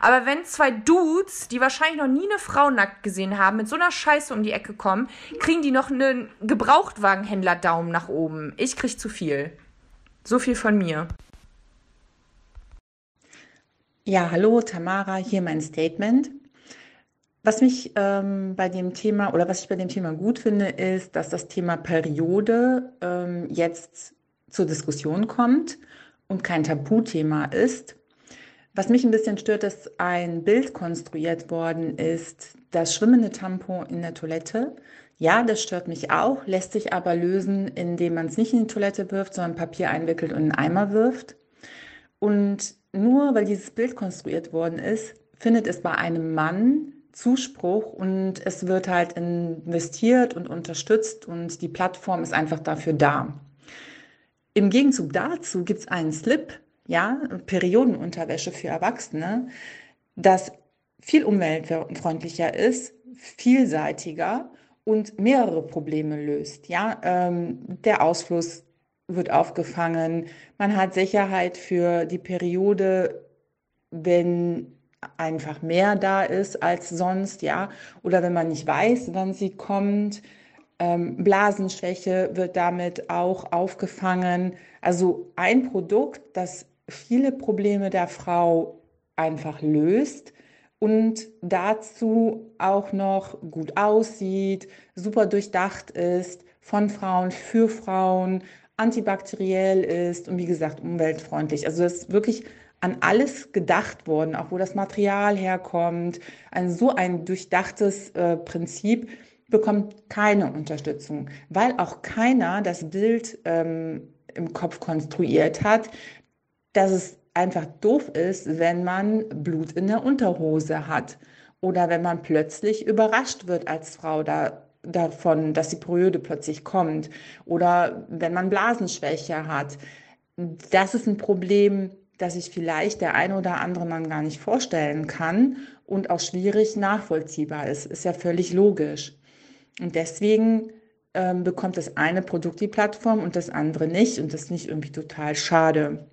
Aber wenn zwei Dudes, die wahrscheinlich noch nie eine Frau nackt gesehen haben, mit so einer Scheiße um die Ecke kommen, kriegen die noch einen Gebrauchtwagenhändler Daumen nach oben. Ich krieg zu viel. So viel von mir. Ja, hallo Tamara, hier mein Statement. Was mich ähm, bei dem Thema oder was ich bei dem Thema gut finde, ist, dass das Thema Periode ähm, jetzt zur Diskussion kommt und kein Tabuthema ist. Was mich ein bisschen stört, dass ein Bild konstruiert worden ist, das schwimmende Tampon in der Toilette. Ja, das stört mich auch, lässt sich aber lösen, indem man es nicht in die Toilette wirft, sondern Papier einwickelt und in einen Eimer wirft. Und nur weil dieses Bild konstruiert worden ist, findet es bei einem Mann Zuspruch und es wird halt investiert und unterstützt und die Plattform ist einfach dafür da. Im Gegenzug dazu gibt es einen Slip, ja, Periodenunterwäsche für Erwachsene, das viel umweltfreundlicher ist, vielseitiger und mehrere Probleme löst. Ja, ähm, der Ausfluss wird aufgefangen, man hat Sicherheit für die Periode, wenn einfach mehr da ist als sonst, ja, oder wenn man nicht weiß, wann sie kommt. Ähm, Blasenschwäche wird damit auch aufgefangen. Also ein Produkt, das viele Probleme der Frau einfach löst und dazu auch noch gut aussieht, super durchdacht ist, von Frauen für Frauen, antibakteriell ist und wie gesagt umweltfreundlich. Also das ist wirklich an alles gedacht worden, auch wo das Material herkommt. Ein so ein durchdachtes äh, Prinzip bekommt keine Unterstützung, weil auch keiner das Bild ähm, im Kopf konstruiert hat, dass es einfach doof ist, wenn man Blut in der Unterhose hat oder wenn man plötzlich überrascht wird als Frau da, davon, dass die Periode plötzlich kommt oder wenn man Blasenschwäche hat. Das ist ein Problem, das sich vielleicht der eine oder andere Mann gar nicht vorstellen kann und auch schwierig nachvollziehbar ist. Ist ja völlig logisch. Und deswegen ähm, bekommt das eine Produkt die Plattform und das andere nicht. Und das ist nicht irgendwie total schade.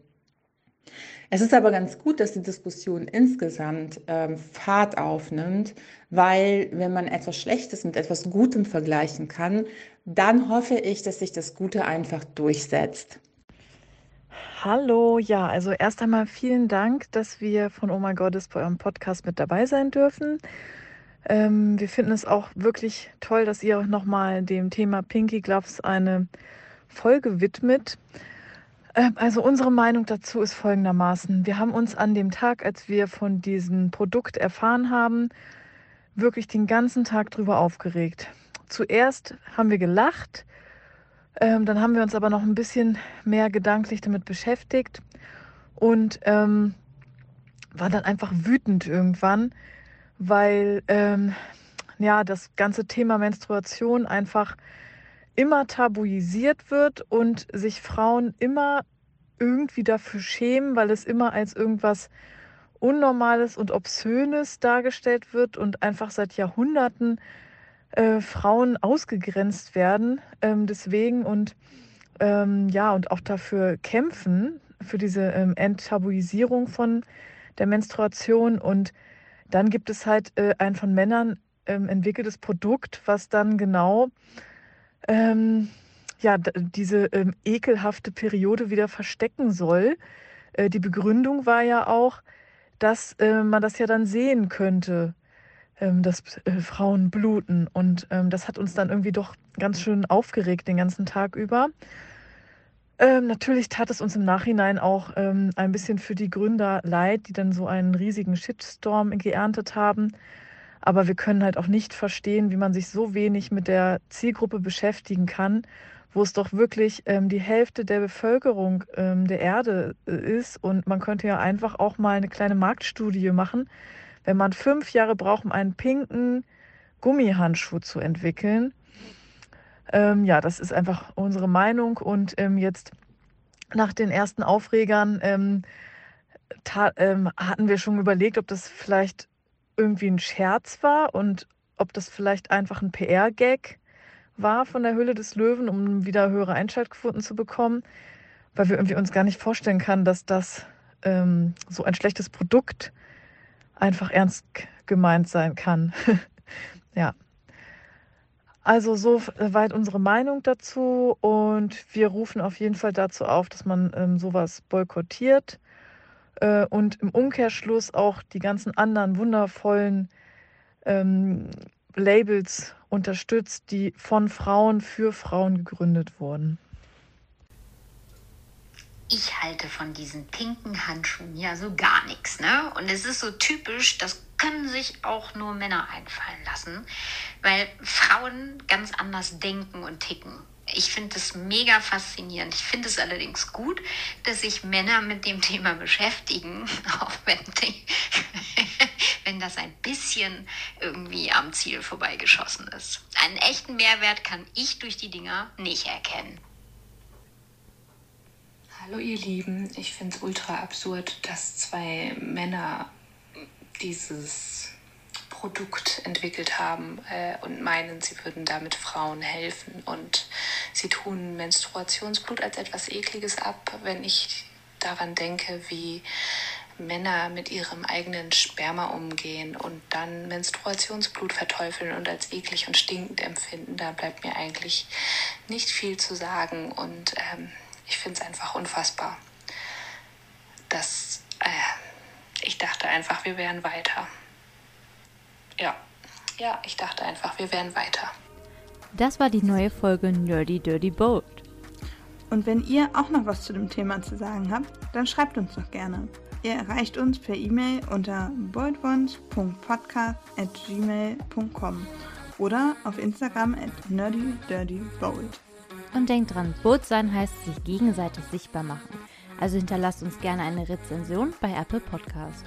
Es ist aber ganz gut, dass die Diskussion insgesamt ähm, Fahrt aufnimmt, weil wenn man etwas Schlechtes mit etwas Gutem vergleichen kann, dann hoffe ich, dass sich das Gute einfach durchsetzt. Hallo, ja, also erst einmal vielen Dank, dass wir von Oh My Goddess bei eurem Podcast mit dabei sein dürfen. Ähm, wir finden es auch wirklich toll, dass ihr nochmal dem Thema Pinky Gloves eine Folge widmet. Ähm, also unsere Meinung dazu ist folgendermaßen. Wir haben uns an dem Tag, als wir von diesem Produkt erfahren haben, wirklich den ganzen Tag drüber aufgeregt. Zuerst haben wir gelacht, ähm, dann haben wir uns aber noch ein bisschen mehr gedanklich damit beschäftigt und ähm, waren dann einfach wütend irgendwann, weil ähm, ja das ganze Thema Menstruation einfach immer tabuisiert wird und sich Frauen immer irgendwie dafür schämen, weil es immer als irgendwas Unnormales und Obszönes dargestellt wird und einfach seit Jahrhunderten äh, Frauen ausgegrenzt werden. Ähm, deswegen und ähm, ja, und auch dafür kämpfen, für diese ähm, Enttabuisierung von der Menstruation. Und dann gibt es halt äh, ein von Männern ähm, entwickeltes Produkt, was dann genau ähm, ja, diese ähm, ekelhafte Periode wieder verstecken soll. Äh, die Begründung war ja auch, dass äh, man das ja dann sehen könnte, dass äh, Frauen bluten. Und ähm, das hat uns dann irgendwie doch ganz schön aufgeregt den ganzen Tag über. Ähm, natürlich tat es uns im Nachhinein auch ähm, ein bisschen für die Gründer leid, die dann so einen riesigen Shitstorm geerntet haben. Aber wir können halt auch nicht verstehen, wie man sich so wenig mit der Zielgruppe beschäftigen kann, wo es doch wirklich ähm, die Hälfte der Bevölkerung ähm, der Erde äh, ist. Und man könnte ja einfach auch mal eine kleine Marktstudie machen, wenn man fünf Jahre braucht, um einen pinken Gummihandschuh zu entwickeln. Ähm, ja, das ist einfach unsere Meinung. Und ähm, jetzt nach den ersten Aufregern ähm, ähm, hatten wir schon überlegt, ob das vielleicht irgendwie ein Scherz war und ob das vielleicht einfach ein PR-Gag war von der Hülle des Löwen, um wieder höhere Einschaltquoten zu bekommen, weil wir irgendwie uns gar nicht vorstellen können, dass das ähm, so ein schlechtes Produkt einfach ernst gemeint sein kann. ja. Also soweit unsere Meinung dazu und wir rufen auf jeden Fall dazu auf, dass man ähm, sowas boykottiert äh, und im Umkehrschluss auch die ganzen anderen wundervollen ähm, Labels unterstützt, die von Frauen für Frauen gegründet wurden. Ich halte von diesen pinken Handschuhen ja so gar nichts, ne? Und es ist so typisch, das können sich auch nur Männer einfallen lassen, weil Frauen ganz anders denken und ticken. Ich finde das mega faszinierend. Ich finde es allerdings gut, dass sich Männer mit dem Thema beschäftigen, auch wenn, die, wenn das ein bisschen irgendwie am Ziel vorbeigeschossen ist. Einen echten Mehrwert kann ich durch die Dinger nicht erkennen. Hallo ihr Lieben, ich finde es ultra absurd, dass zwei Männer dieses Produkt entwickelt haben äh, und meinen, sie würden damit Frauen helfen. Und sie tun Menstruationsblut als etwas Ekliges ab, wenn ich daran denke, wie Männer mit ihrem eigenen Sperma umgehen und dann Menstruationsblut verteufeln und als eklig und stinkend empfinden, da bleibt mir eigentlich nicht viel zu sagen. Und ähm, ich finde es einfach unfassbar. dass äh, ich dachte einfach, wir wären weiter. Ja, ja, ich dachte einfach, wir wären weiter. Das war die neue Folge Nerdy Dirty Bold. Und wenn ihr auch noch was zu dem Thema zu sagen habt, dann schreibt uns doch gerne. Ihr erreicht uns per E-Mail unter boldones.podcast.gmail.com oder auf Instagram at nerdydirtybold. Und denkt dran, Boot sein heißt sich gegenseitig sichtbar machen. Also hinterlasst uns gerne eine Rezension bei Apple Podcast.